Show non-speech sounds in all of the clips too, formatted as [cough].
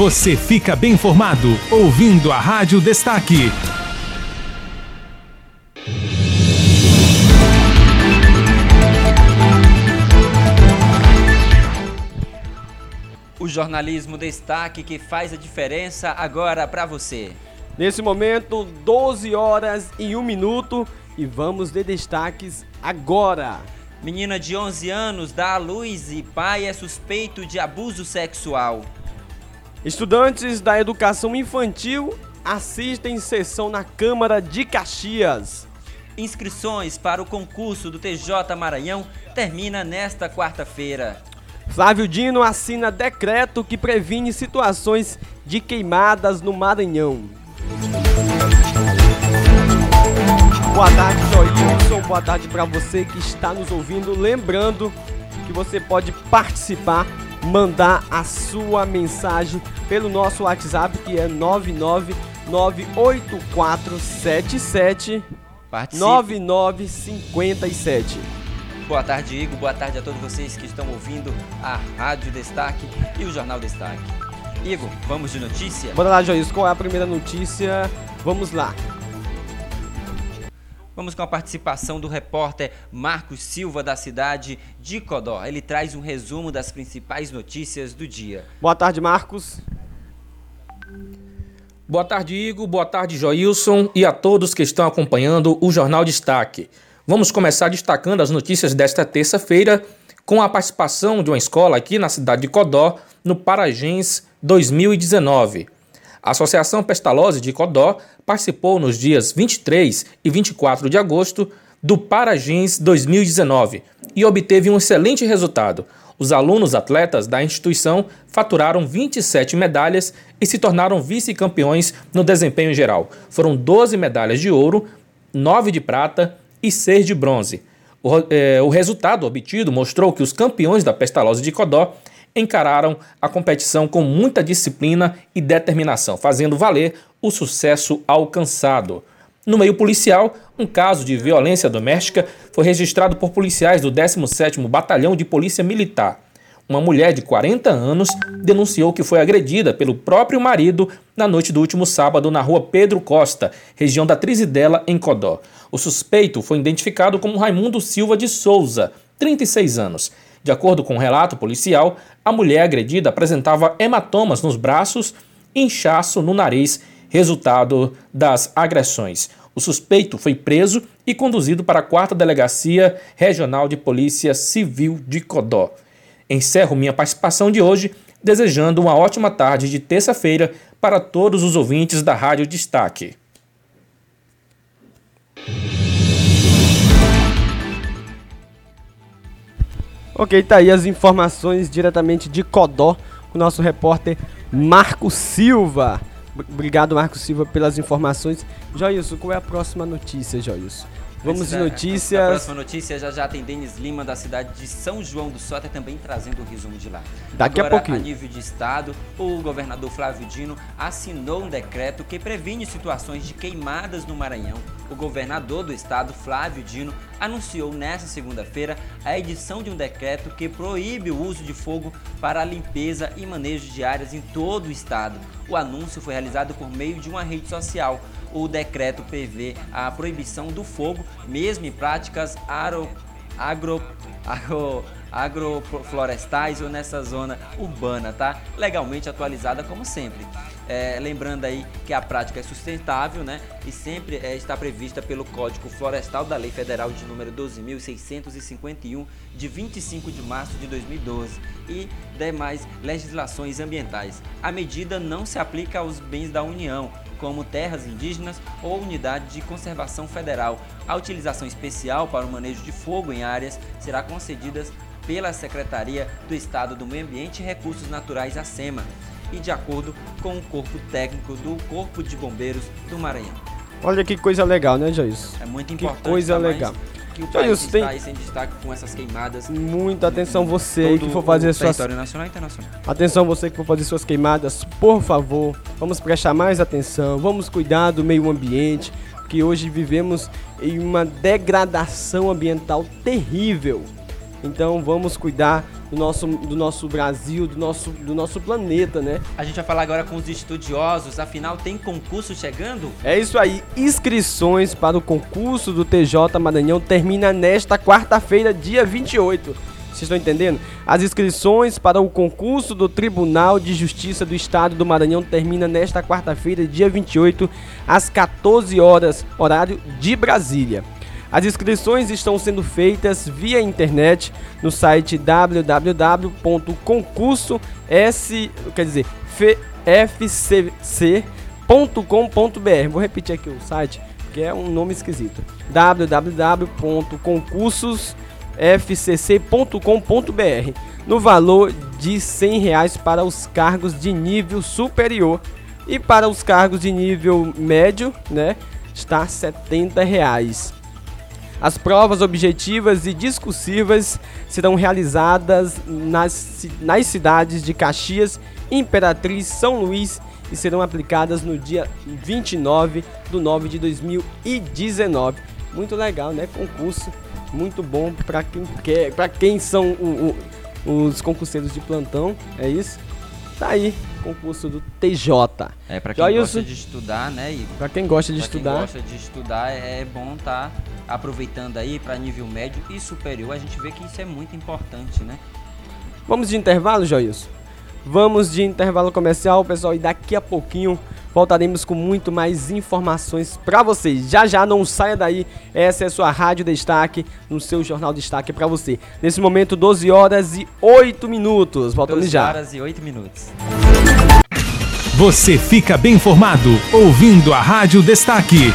Você fica bem informado ouvindo a Rádio Destaque. O jornalismo destaque que faz a diferença agora para você. Nesse momento, 12 horas e 1 minuto e vamos de destaques agora. Menina de 11 anos dá à luz e pai é suspeito de abuso sexual. Estudantes da educação infantil assistem sessão na Câmara de Caxias. Inscrições para o concurso do TJ Maranhão termina nesta quarta-feira. Flávio Dino assina decreto que previne situações de queimadas no Maranhão. Boa tarde, Joilson. Boa tarde para você que está nos ouvindo. Lembrando que você pode participar, mandar a sua mensagem pelo nosso WhatsApp que é 9998477 9957. Boa tarde, Igor. Boa tarde a todos vocês que estão ouvindo a Rádio Destaque e o Jornal Destaque. Igor, vamos de notícia? Bora lá, Joilson. Qual é a primeira notícia? Vamos lá. Vamos com a participação do repórter Marcos Silva, da cidade de Codó. Ele traz um resumo das principais notícias do dia. Boa tarde, Marcos. Boa tarde, Igor. Boa tarde, Joilson e a todos que estão acompanhando o Jornal Destaque. Vamos começar destacando as notícias desta terça-feira com a participação de uma escola aqui na cidade de Codó, no Paragens 2019. A Associação Pestalozzi de Codó participou nos dias 23 e 24 de agosto do Paragins 2019 e obteve um excelente resultado. Os alunos atletas da instituição faturaram 27 medalhas e se tornaram vice-campeões no desempenho geral. Foram 12 medalhas de ouro, 9 de prata e 6 de bronze. O, eh, o resultado obtido mostrou que os campeões da Pestalozzi de Codó encararam a competição com muita disciplina e determinação, fazendo valer o sucesso alcançado. No meio policial, um caso de violência doméstica foi registrado por policiais do 17º Batalhão de Polícia Militar. Uma mulher de 40 anos denunciou que foi agredida pelo próprio marido na noite do último sábado na rua Pedro Costa, região da Trizidela, em Codó. O suspeito foi identificado como Raimundo Silva de Souza, 36 anos. De acordo com o um relato policial, a mulher agredida apresentava hematomas nos braços inchaço no nariz, resultado das agressões. O suspeito foi preso e conduzido para a 4 Delegacia Regional de Polícia Civil de Codó. Encerro minha participação de hoje, desejando uma ótima tarde de terça-feira para todos os ouvintes da Rádio Destaque. Ok, tá aí as informações diretamente de Codó o nosso repórter Marco Silva. Obrigado, Marco Silva, pelas informações. Joilson, qual é a próxima notícia, Joilson? Vamos de notícias. A próxima notícia já já tem Denis Lima da cidade de São João do Sota também trazendo o resumo de lá. Daqui Agora, a pouquinho. A nível de estado, o governador Flávio Dino assinou um decreto que previne situações de queimadas no Maranhão. O governador do estado, Flávio Dino, anunciou nesta segunda-feira a edição de um decreto que proíbe o uso de fogo para a limpeza e manejo de áreas em todo o estado. O anúncio foi realizado por meio de uma rede social o decreto prevê a proibição do fogo, mesmo em práticas agro, agro, agro, agroflorestais ou nessa zona urbana, tá? Legalmente atualizada como sempre. É, lembrando aí que a prática é sustentável, né? E sempre é, está prevista pelo Código Florestal da Lei Federal de número 12.651, de 25 de março de 2012, e demais legislações ambientais. A medida não se aplica aos bens da União, como terras indígenas ou unidade de conservação federal. A utilização especial para o manejo de fogo em áreas será concedida pela Secretaria do Estado do Meio Ambiente e Recursos Naturais, a SEMA, e de acordo com o corpo técnico do Corpo de Bombeiros do Maranhão. Olha que coisa legal, né, Joyce? É muito importante. Que coisa legal. Que o país está tem... aí sem destaque com essas queimadas. Muita atenção você que for fazer suas nacional internacional. Atenção você que for fazer suas queimadas, por favor, vamos prestar mais atenção, vamos cuidar do meio ambiente, que hoje vivemos em uma degradação ambiental terrível. Então vamos cuidar do nosso, do nosso Brasil, do nosso, do nosso planeta, né? A gente vai falar agora com os estudiosos, afinal tem concurso chegando? É isso aí, inscrições para o concurso do TJ Maranhão termina nesta quarta-feira, dia 28. Vocês estão entendendo? As inscrições para o concurso do Tribunal de Justiça do Estado do Maranhão termina nesta quarta-feira, dia 28, às 14 horas, horário de Brasília. As inscrições estão sendo feitas via internet no site www.concurso quer dizer, fcc.com.br. Vou repetir aqui o site, que é um nome esquisito. www.concursos.fcc.com.br no valor de 100 reais para os cargos de nível superior e para os cargos de nível médio, né, está 70 reais. As provas objetivas e discursivas serão realizadas nas, nas cidades de Caxias, Imperatriz, São Luís e serão aplicadas no dia 29 do 9 de 2019. Muito legal, né? Concurso muito bom para quem quer, para quem são o, o, os concurseiros de plantão, é isso? Tá aí, concurso do TJ. É, para quem Joilson, gosta de estudar, né? Para quem gosta de pra estudar. Quem gosta de estudar, é bom estar tá aproveitando aí para nível médio e superior. A gente vê que isso é muito importante, né? Vamos de intervalo, Joilson? Vamos de intervalo comercial, pessoal, e daqui a pouquinho voltaremos com muito mais informações para vocês. Já já não saia daí, essa é a sua Rádio Destaque, no seu Jornal Destaque para você. Nesse momento, 12 horas e 8 minutos. Voltamos já. 12 horas e 8 minutos. Você fica bem informado ouvindo a Rádio Destaque.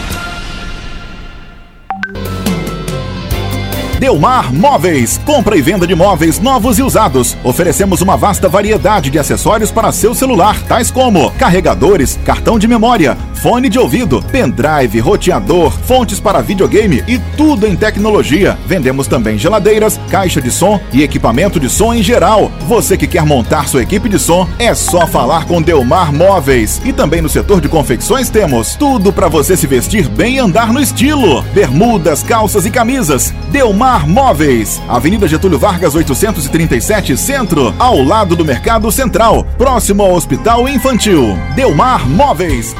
Delmar Móveis. Compra e venda de móveis novos e usados. Oferecemos uma vasta variedade de acessórios para seu celular, tais como carregadores, cartão de memória, fone de ouvido, pendrive, roteador, fontes para videogame e tudo em tecnologia. Vendemos também geladeiras, caixa de som e equipamento de som em geral. Você que quer montar sua equipe de som, é só falar com Delmar Móveis. E também no setor de confecções temos tudo para você se vestir bem e andar no estilo. Bermudas, calças e camisas. Delmar Delmar Móveis, Avenida Getúlio Vargas 837 Centro, ao lado do Mercado Central, próximo ao Hospital Infantil. Delmar Móveis.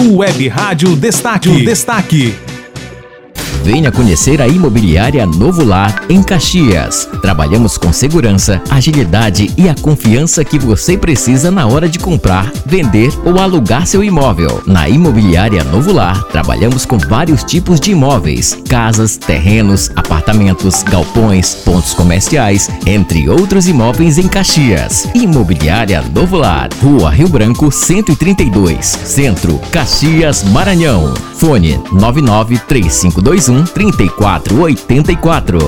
Web Rádio Destaque. Destaque. Venha conhecer a Imobiliária Novo Lar em Caxias. Trabalhamos com segurança, agilidade e a confiança que você precisa na hora de comprar, vender ou alugar seu imóvel. Na Imobiliária Novo Lar, trabalhamos com vários tipos de imóveis: casas, terrenos, apartamentos, galpões, pontos comerciais, entre outros imóveis em Caxias. Imobiliária Novo Lar, Rua Rio Branco 132, Centro, Caxias, Maranhão. Fone 993521 3484.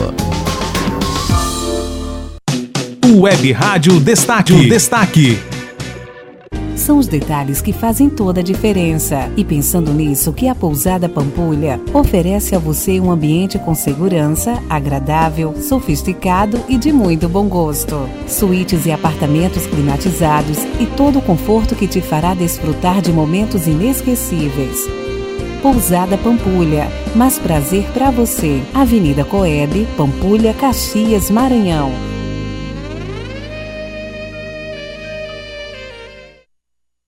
Web Rádio Destaque. Destaque. São os detalhes que fazem toda a diferença. E pensando nisso, que a Pousada Pampulha oferece a você um ambiente com segurança, agradável, sofisticado e de muito bom gosto. Suítes e apartamentos climatizados e todo o conforto que te fará desfrutar de momentos inesquecíveis. Pousada Pampulha. Mais prazer para você. Avenida Coeb, Pampulha, Caxias, Maranhão.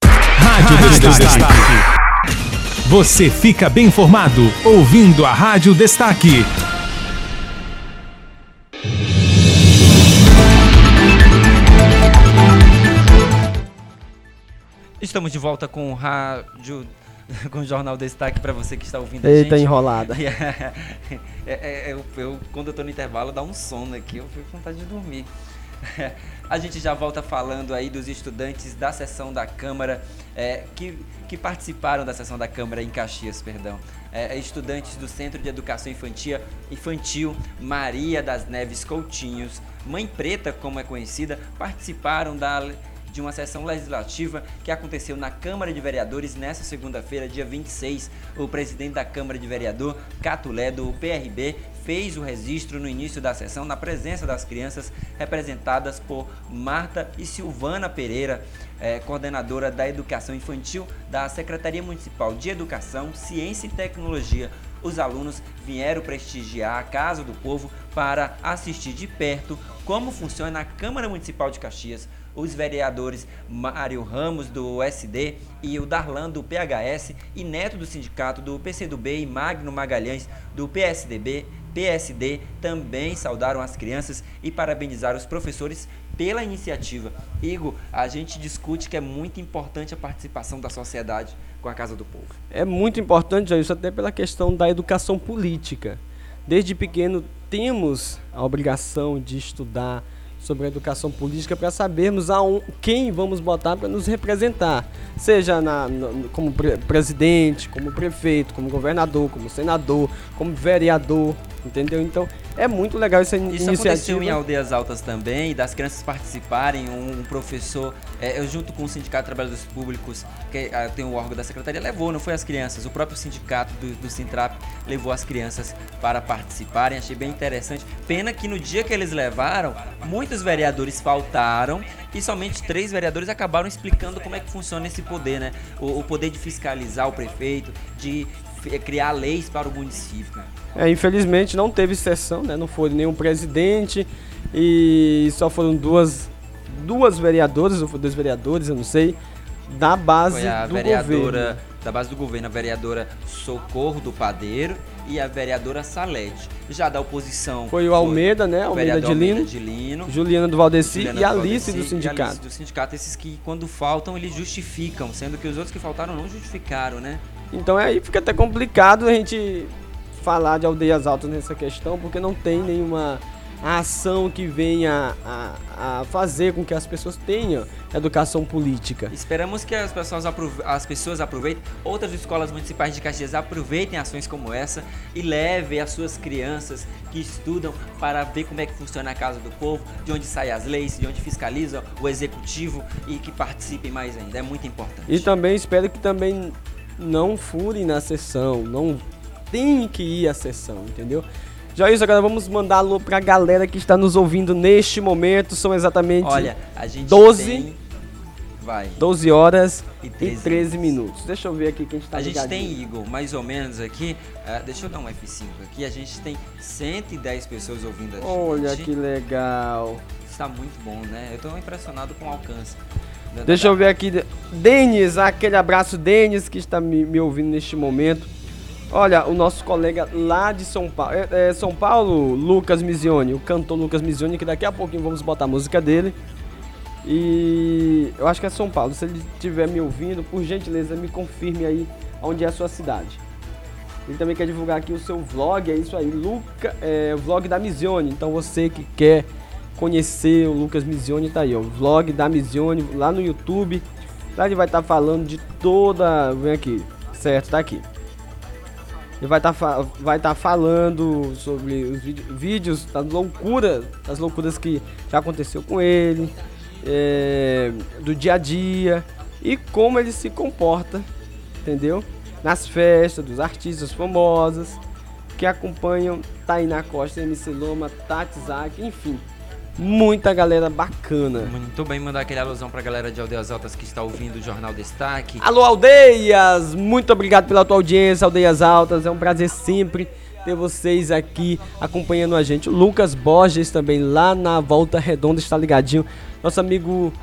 Rádio Destaque. Você fica bem informado ouvindo a Rádio Destaque. Estamos de volta com o Rádio [laughs] com o Jornal Destaque para você que está ouvindo Eita, a gente. enrolada. [laughs] É, é, é, eu, eu, quando eu estou no intervalo, dá um sono aqui, eu fico com vontade de dormir. [laughs] A gente já volta falando aí dos estudantes da sessão da Câmara é, que, que participaram da sessão da Câmara em Caxias, perdão. É, estudantes do Centro de Educação Infantil, Infantil Maria das Neves Coutinhos, Mãe Preta, como é conhecida, participaram da de uma sessão legislativa que aconteceu na Câmara de Vereadores nesta segunda-feira, dia 26. O presidente da Câmara de Vereador, Catulé, do PRB, fez o registro no início da sessão na presença das crianças representadas por Marta e Silvana Pereira, eh, coordenadora da Educação Infantil da Secretaria Municipal de Educação, Ciência e Tecnologia os alunos vieram prestigiar a Casa do Povo para assistir de perto como funciona a Câmara Municipal de Caxias, os vereadores Mário Ramos, do SD, e o Darlan, do PHS, e Neto, do sindicato, do PCdoB, e Magno Magalhães, do PSDB, PSD, também saudaram as crianças e parabenizaram os professores pela iniciativa. Igor, a gente discute que é muito importante a participação da sociedade com a Casa do Povo. É muito importante, isso até pela questão da educação política. Desde pequeno temos a obrigação de estudar, sobre a educação política para sabermos a um, quem vamos botar para nos representar, seja na, como pre presidente, como prefeito, como governador, como senador, como vereador, entendeu? Então é muito legal essa Isso iniciativa. Isso aconteceu em aldeias altas também, das crianças participarem, um, um professor, é, eu junto com o Sindicato de Trabalhadores Públicos, que é, tem o órgão da Secretaria, levou, não foi as crianças, o próprio sindicato do, do Sintrap levou as crianças para participarem, achei bem interessante. Pena que no dia que eles levaram, muitos vereadores faltaram e somente três vereadores acabaram explicando como é que funciona esse poder, né? O, o poder de fiscalizar o prefeito, de criar leis para o município. É, infelizmente não teve sessão, né? Não foi nenhum presidente e só foram duas duas vereadoras, ou dois vereadores, eu não sei, da base foi a do vereadora, governo. Da base do governo, a vereadora Socorro do Padeiro e a vereadora Salete. Já da oposição. Foi o Almeida, né? Almeida de Lino, de Lino. Juliana do Valdeci Juliana e do Alice Valdeci do sindicato. E Alice do sindicato, esses que quando faltam eles justificam, sendo que os outros que faltaram não justificaram, né? Então aí fica até complicado a gente falar de aldeias altas nessa questão, porque não tem nenhuma ação que venha a, a, fazer com que as pessoas tenham educação política. Esperamos que as pessoas, as pessoas aproveitem, outras escolas municipais de Caxias aproveitem ações como essa e levem as suas crianças que estudam para ver como é que funciona a Casa do Povo, de onde saem as leis, de onde fiscaliza o executivo e que participem mais ainda. É muito importante. E também espero que também não furem na sessão, não tem que ir à sessão, entendeu? Já isso, agora vamos mandar alô pra galera que está nos ouvindo neste momento. São exatamente Olha, a gente 12, tem... Vai. 12 horas e 13, e 13 minutos. Deixa eu ver aqui quem está A ligadinho. gente tem, Igor, mais ou menos aqui. Uh, deixa eu dar um F5 aqui. A gente tem 110 pessoas ouvindo a gente. Olha que legal. Está muito bom, né? Eu estou impressionado com o alcance. Deixa eu ver aqui. Denis, aquele abraço, Denis, que está me, me ouvindo neste momento. Olha, o nosso colega lá de São Paulo, é, é, São Paulo, Lucas Mizioni, o cantor Lucas Mizioni, que daqui a pouquinho vamos botar a música dele. E eu acho que é São Paulo. Se ele estiver me ouvindo, por gentileza, me confirme aí onde é a sua cidade. Ele também quer divulgar aqui o seu vlog, é isso aí, Luca, é, vlog da Mizione. Então você que quer conhecer o Lucas Mizione, tá aí, ó, o vlog da Mizione lá no YouTube. Lá ele vai estar tá falando de toda, vem aqui, certo, tá aqui. Ele vai estar tá, vai tá falando sobre os vídeos das loucuras, das loucuras que já aconteceu com ele, é, do dia a dia e como ele se comporta, entendeu? Nas festas dos artistas famosos que acompanham Tainá Costa, MC Loma, Tati Zak, enfim muita galera bacana. Muito bem, mandar aquele alusão pra galera de Aldeias Altas que está ouvindo o Jornal Destaque. Alô, Aldeias! Muito obrigado pela tua audiência, Aldeias Altas. É um prazer sempre ter vocês aqui acompanhando a gente. O Lucas Borges também lá na Volta Redonda está ligadinho. Nosso amigo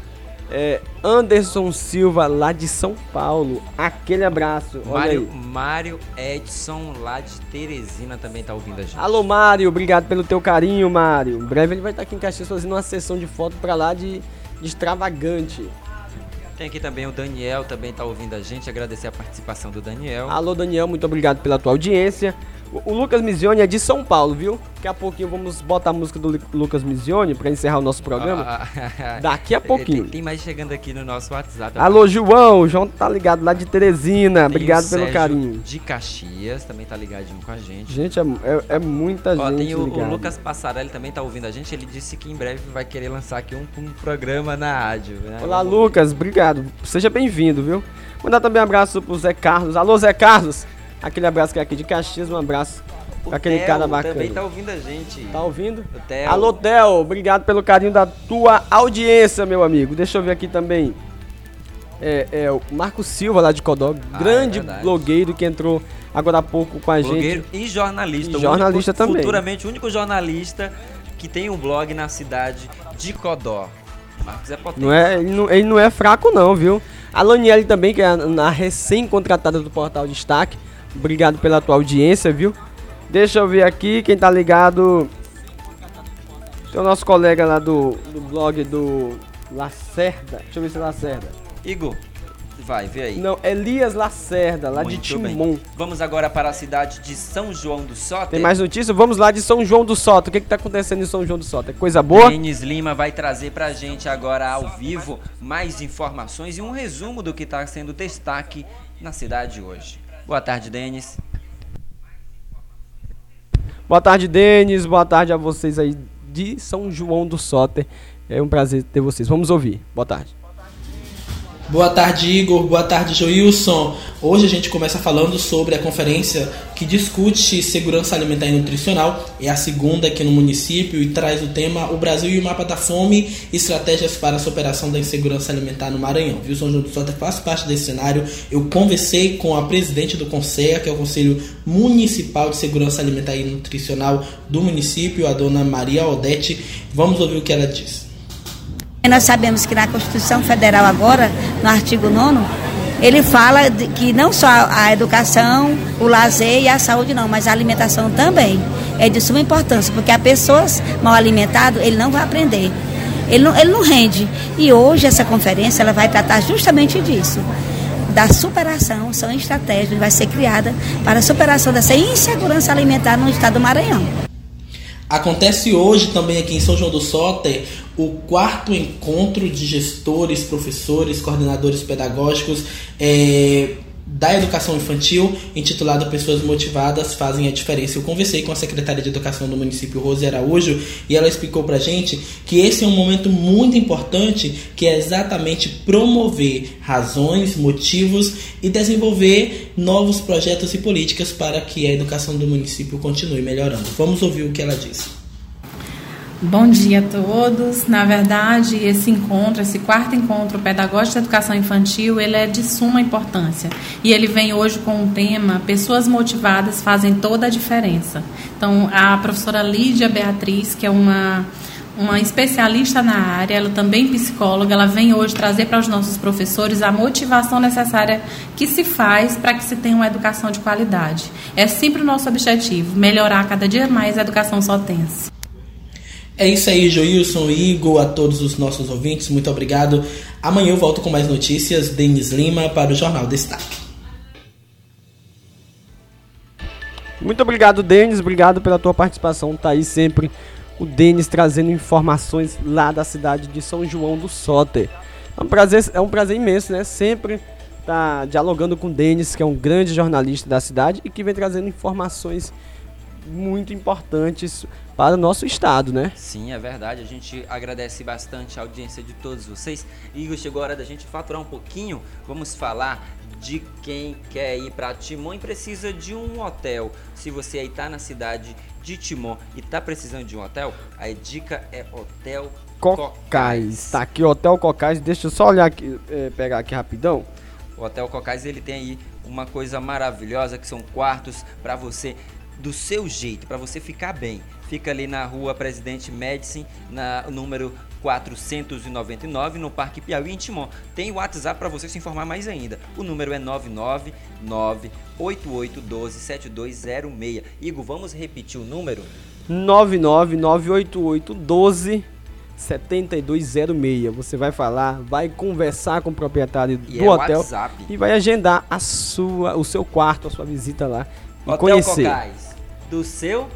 é, Anderson Silva, lá de São Paulo. Aquele abraço. Mário, Mário Edson, lá de Teresina, também tá ouvindo a gente. Alô, Mário. Obrigado pelo teu carinho, Mário. Em breve ele vai estar aqui em Caxias fazendo uma sessão de foto pra lá de, de extravagante. Tem aqui também o Daniel, também tá ouvindo a gente. Agradecer a participação do Daniel. Alô, Daniel. Muito obrigado pela tua audiência. O Lucas Mizione é de São Paulo, viu? Daqui a pouquinho vamos botar a música do Lucas Mizione pra encerrar o nosso programa. Ah, Daqui a pouquinho. Tem, tem, mais chegando aqui no nosso WhatsApp. Alô, João. O João tá ligado lá de Teresina. Tem Obrigado pelo Sérgio carinho. De Caxias também tá ligadinho com a gente. Gente, é, é, é muita Ó, gente. Tem o, o, Lucas Passarelli também tá ouvindo a gente. Ele disse que em breve vai querer lançar aqui um, um programa na rádio. Né? Olá, Lucas. Obrigado. Seja bem-vindo, viu? Mandar também um abraço pro Zé Carlos. Alô, Zé Carlos. Aquele abraço que é aqui de Caxias. Um abraço o aquele Theo cara bacana. também tá ouvindo a gente. Tá ouvindo? O Theo. Alô, Theo, obrigado pelo carinho da tua audiência, meu amigo. Deixa eu ver aqui também. é, é o Marco Silva lá de Codó, Ah, grande é blogueiro que entrou agora há pouco com a Blogueiro gente. e jornalista. E jornalista único- também. Futuramente, o único jornalista que tem um blog na cidade de Codó. Marcos é potente. Não é, ele, não, ele não é fraco não, viu? A Laniele também, que é a, a recém-contratada do Portal Destaque. Obrigado pela tua audiência, viu? Deixa eu ver aqui quem tá ligado. Tem o nosso colega lá do, do blog do Lacerda. Deixa eu ver se é Lacerda. Igor, vai, vê aí. Não, Elias Lacerda, lá de Muito bem. Timon. Vamos agora para a cidade de São João do Soter. Tem mais notícias? Vamos lá de São João do Soto. O que, que tá acontecendo em São João do Soto? É coisa boa? Denis Lima vai trazer pra gente agora ao vivo mais informações e um resumo do que está sendo destaque na cidade hoje. Boa tarde, Denis. Boa tarde, Denis. Boa tarde a vocês aí de São João do Soter. É um prazer ter vocês. Vamos ouvir. Boa tarde. Boa tarde, Igor. Boa tarde, Joilson. Hoje a gente começa falando sobre a conferência que discute segurança alimentar e nutricional. É a segunda aqui no município e traz o tema O Brasil e o Mapa da Fome Estratégias para a Superação da Insegurança Alimentar no Maranhão. Viu? São João do Soter faz parte desse cenário. Eu conversei com a presidente do CONSEA, que é o Conselho Municipal de Segurança Alimentar e Nutricional do município, a dona Maria Odete. Vamos ouvir o que ela disse. Nós sabemos que na Constituição Federal agora, no artigo 9 ele fala que não só a educação, o lazer e a saúde não, mas a alimentação também é de suma importância, porque a pessoa mal alimentada, ele não vai aprender. Ele não, ele não rende. E hoje essa conferência ela vai tratar justamente disso. Da superação, são estratégias que vai ser criada para a superação dessa insegurança alimentar no estado do Maranhão. Acontece hoje também aqui em São João do Soter o quarto encontro de gestores, professores, coordenadores pedagógicos eh, da educação infantil, intitulado Pessoas Motivadas Fazem a Diferença. Eu conversei com a secretária de Educação do município, Rose Araújo, e ela explicou pra gente que esse é um momento muito importante, que é exatamente promover razões, motivos e desenvolver novos projetos e políticas para que a educação do município continue melhorando. Vamos ouvir o que ela disse. Bom dia a todos. Na verdade, esse encontro, esse quarto encontro pedagógico de educação infantil, ele é de suma importância. E ele vem hoje com o tema Pessoas motivadas fazem toda a diferença. Então, a professora Lídia Beatriz, que é uma uma especialista na área, ela também psicóloga, ela vem hoje trazer para os nossos professores a motivação necessária que se faz para que se tenha uma educação de qualidade. É sempre o nosso objetivo, melhorar cada dia mais a educação sotense. É isso aí, Joilson, Igor, a todos os nossos ouvintes, muito obrigado. Amanhã eu volto com mais notícias. Denis Lima para o Jornal Destaque. Muito obrigado, Denis. Obrigado pela tua participação. Tá aí sempre o Denis trazendo informações lá da cidade de São João do Soter. É um prazer, é um prazer imenso, né? Sempre tá dialogando com o Denis, que é um grande jornalista da cidade e que vem trazendo informações muito importantes para o nosso estado, né? Sim, é verdade. A gente agradece bastante a audiência de todos vocês. Igor, chegou a hora da gente faturar um pouquinho. Vamos falar de quem quer ir para Timon e precisa de um hotel. Se você aí está na cidade de Timon e está precisando de um hotel, a dica é Hotel Cocais. Tá aqui o Hotel Cocais. Deixa eu só olhar aqui, é, pegar aqui rapidão. O Hotel Cocais ele tem aí uma coisa maravilhosa que são quartos para você do seu jeito, para você ficar bem. Fica ali na rua Presidente Médici, na número 499, no Parque Piauí, em Timon. Tem o WhatsApp para você se informar mais ainda. O número é 99988127206. Igor, vamos repetir o número? 9998812 7206. Você vai falar, vai conversar com o proprietário E do é hotel WhatsApp. e vai agendar a sua, o seu quarto, a sua visita lá e Hotel conhecer Cocais, do seu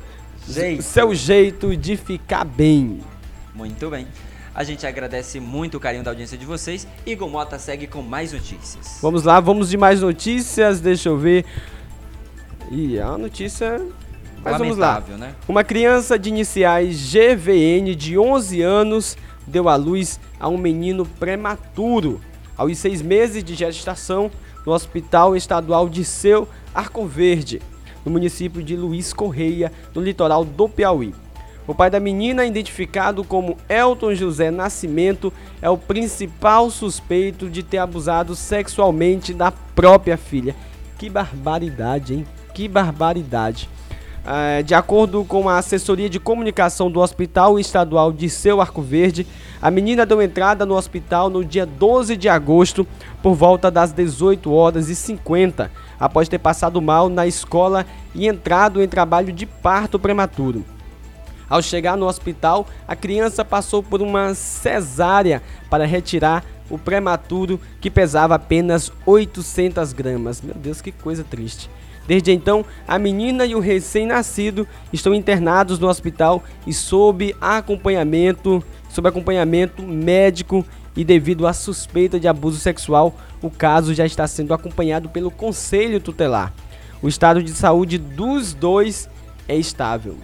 jeito. seu jeito de ficar bem. Muito bem. A gente agradece muito o carinho da audiência de vocês. Igor Mota segue com mais notícias. Vamos lá, vamos de mais notícias. Deixa eu ver. E a notícia. Mas vamos lá. Né? Uma criança de iniciais GVN de 11 anos deu à luz a um menino prematuro aos seis meses de gestação no Hospital Estadual de Seu Arco Verde, no município de Luiz Correia, no litoral do Piauí. O pai da menina, identificado como Elton José Nascimento, é o principal suspeito de ter abusado sexualmente da própria filha. Que barbaridade, hein? Que barbaridade. É, de acordo com a assessoria de comunicação do Hospital Estadual de Seu Arco Verde, a menina deu entrada no hospital no dia 12 de agosto, por volta das 18 horas e 50, após ter passado mal na escola e entrado em trabalho de parto prematuro. Ao chegar no hospital, a criança passou por uma cesárea para retirar o prematuro que pesava apenas 800 gramas. Meu Deus, que coisa triste. Desde então, a menina e o recém-nascido estão internados no hospital e sob acompanhamento, sob acompanhamento médico e devido à suspeita de abuso sexual, o caso já está sendo acompanhado pelo conselho tutelar. O estado de saúde dos dois é estável.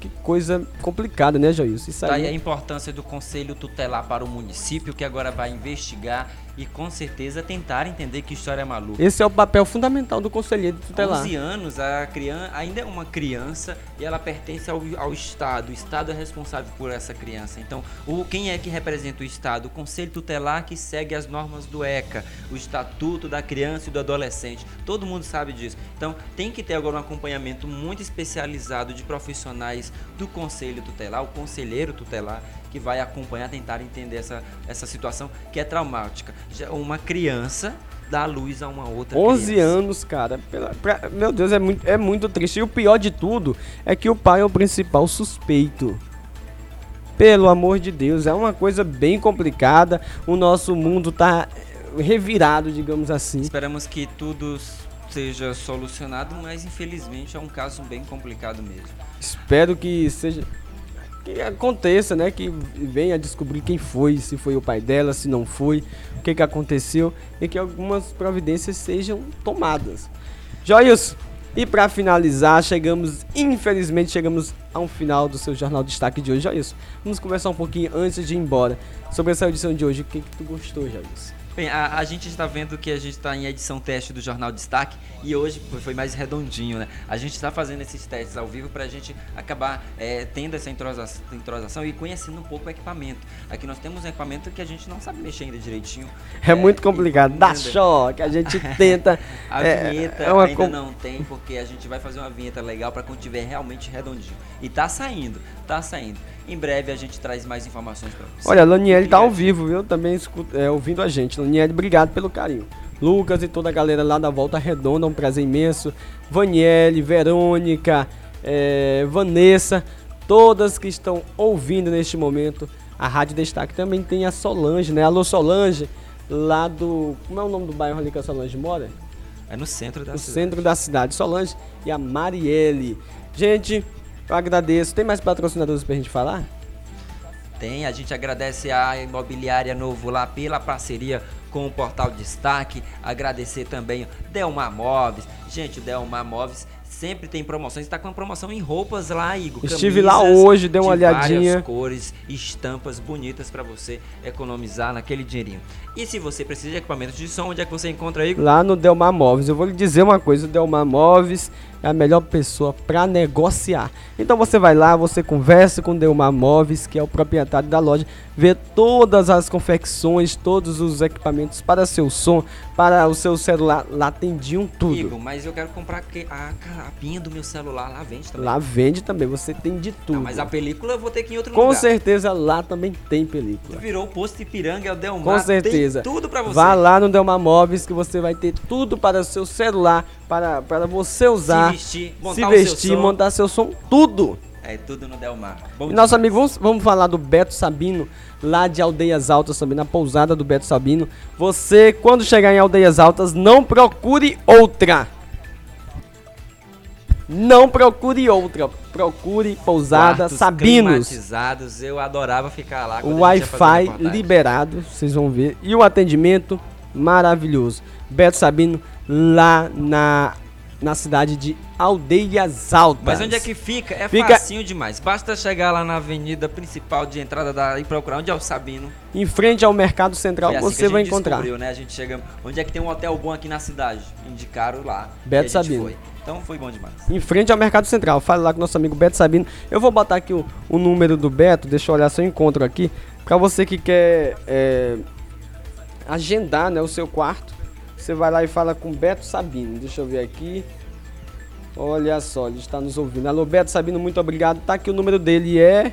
Que coisa complicada, né, Joilson? Isso aí... Daí a importância do conselho tutelar para o município, que agora vai investigar e com certeza tentar entender que história é maluca. Esse é o papel fundamental do conselheiro tutelar. 11 anos, a criança ainda é uma criança e ela pertence ao, ao Estado. O Estado é responsável por essa criança. Então, o, quem é que representa o Estado? O conselho tutelar que segue as normas do ECA, o Estatuto da Criança e do Adolescente. Todo mundo sabe disso. Então, tem que ter agora um acompanhamento muito especializado de profissionais do conselho tutelar, o conselheiro tutelar, que vai acompanhar, tentar entender essa, essa situação que é traumática. Já uma criança dá luz a uma outra 11 criança. anos, cara. Pela, pra, meu Deus, é muito, é muito triste. E o pior de tudo é que o pai é o principal suspeito. Pelo amor de Deus, é uma coisa bem complicada. O nosso mundo tá revirado, digamos assim. Esperamos que tudo seja solucionado, mas infelizmente é um caso bem complicado mesmo. Espero que seja que aconteça, né? Que venha descobrir quem foi, se foi o pai dela, se não foi, o que, que aconteceu e que algumas providências sejam tomadas. Joias, e para finalizar, chegamos, infelizmente, chegamos ao final do seu Jornal de Destaque de hoje. Joias, vamos conversar um pouquinho antes de ir embora sobre essa edição de hoje. O que, que tu gostou, Joias? Bem, a, a gente está vendo que a gente está em edição teste do Jornal Destaque e hoje foi mais redondinho, né? A gente está fazendo esses testes ao vivo para a gente acabar é, tendo essa entrosação, entrosação, e conhecendo um pouco o equipamento. Aqui nós temos um equipamento que a gente não sabe mexer ainda direitinho. É, é muito complicado, dá choque, a gente [laughs] tenta. a é, vinheta é ainda com... não tem, porque a gente vai fazer uma vinheta legal para quando tiver realmente redondinho. E tá saindo, tá saindo. Em breve a gente traz mais informações para vocês. Olha, a Laniele tá ao vivo, viu? Também escuta, é, ouvindo a gente. Laniele, obrigado pelo carinho. Lucas e toda a galera lá da Volta Redonda, um prazer imenso. Vaniele, Verônica, é, Vanessa, todas que estão ouvindo neste momento. A Rádio Destaque também tem a Solange, né? Alô Solange, lá do. Como é o nome do bairro ali que a Solange mora? É no centro da no cidade. centro da cidade. Solange e a Marielle. Gente, eu agradeço. Tem mais patrocinadores pra gente falar? Tem, a gente agradece a Imobiliária Novo lá pela parceria com o Portal Destaque. Agradecer também Delmar Móveis. Gente, o Delmar Móveis sempre tem promoções. Está com uma promoção em roupas lá, Igor. Estive lá hoje, dei uma de olhadinha. Várias cores, estampas bonitas para você economizar naquele dinheirinho. E se você precisa de equipamentos de som, onde é que você encontra, Igor? Lá no Delmar Móveis. Eu vou lhe dizer uma coisa, o Delmar Móveis é a melhor pessoa para negociar. Então você vai lá, você conversa com o Delmar Móveis, que é o proprietário da loja, vê todas as confecções, todos os equipamentos para seu som, para o seu celular, lá tendiam tudo. Igor, mas eu quero comprar a capinha do meu celular, lá vende também. Lá vende também, você tem de tudo. Não, mas a película eu vou ter que ir em outro com lugar. Com certeza lá também tem película. Virou o posto Ipiranga, é o Delmar. Com certeza. Tem tudo para você. Vá lá no Delmar Móveis que você vai ter tudo para o seu celular, para, para você usar, se vestir, montar, se vestir, seu montar seu som, tudo. É tudo no Delmar. Bom nosso amigo, vamos, vamos falar do Beto Sabino, lá de Aldeias Altas também, na pousada do Beto Sabino. Você, quando chegar em Aldeias Altas, não procure outra. Não procure outra. Procure pousada Quartos Sabinos. climatizados. Eu adorava ficar lá. O Wi-Fi liberado, vocês vão ver. E o atendimento maravilhoso. Beto Sabino lá na, na cidade de Aldeias Altas. Mas onde é que fica? É fica... facinho demais. Basta chegar lá na avenida principal de entrada da, e procurar onde é o Sabino. Em frente ao Mercado Central assim você vai encontrar. Né? A gente chega. Onde é que tem um hotel bom aqui na cidade? Indicaram lá. Beto Sabino. Foi. Então foi bom demais. Em frente ao Mercado Central. Fale lá com nosso amigo Beto Sabino. Eu vou botar aqui o, o número do Beto, deixa eu olhar se eu encontro aqui. Pra você que quer é, agendar né, o seu quarto, você vai lá e fala com Beto Sabino. Deixa eu ver aqui. Olha só, ele está nos ouvindo. Alô, Beto Sabino, muito obrigado. Tá aqui o número dele é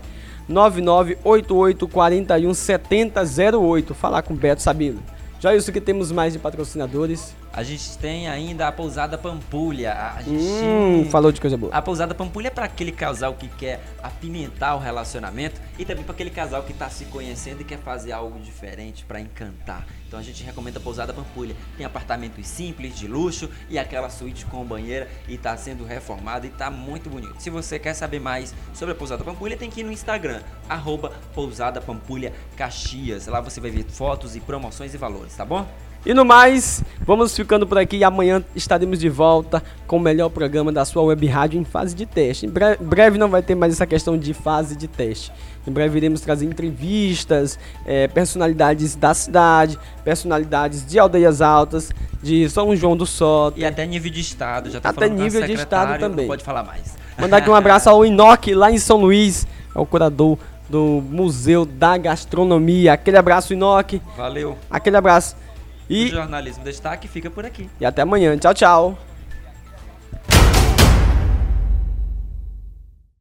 9988417008. Falar com Beto Sabino. Já isso que temos mais de patrocinadores. A gente tem ainda a pousada Pampulha. A gente... Hum, falou de coisa boa. A pousada Pampulha é para aquele casal que quer apimentar o relacionamento e também para aquele casal que está se conhecendo e quer fazer algo diferente para encantar. Então a gente recomenda a pousada Pampulha. Tem apartamentos simples, de luxo e aquela suíte com banheira e está sendo reformada e está muito bonito. Se você quer saber mais sobre a pousada Pampulha, tem que ir no Instagram, arroba pousada Pampulha Caxias. Lá você vai ver fotos e promoções e valores, tá bom? E no mais, vamos ficando por aqui e amanhã estaremos de volta com o melhor programa da sua web rádio em fase de teste. Em bre breve não vai ter mais essa questão de fase de teste. Em breve iremos trazer entrevistas, é, personalidades da cidade, personalidades de aldeias altas, de São João do Soto. E até nível de estado, já tá Até nível de estado também. Não pode falar mais. Mandar aqui um abraço ao Inoque lá em São Luís, é o curador do Museu da Gastronomia. Aquele abraço, Inoque. Valeu. Aquele abraço. E o jornalismo destaque fica por aqui. E até amanhã. Tchau, tchau.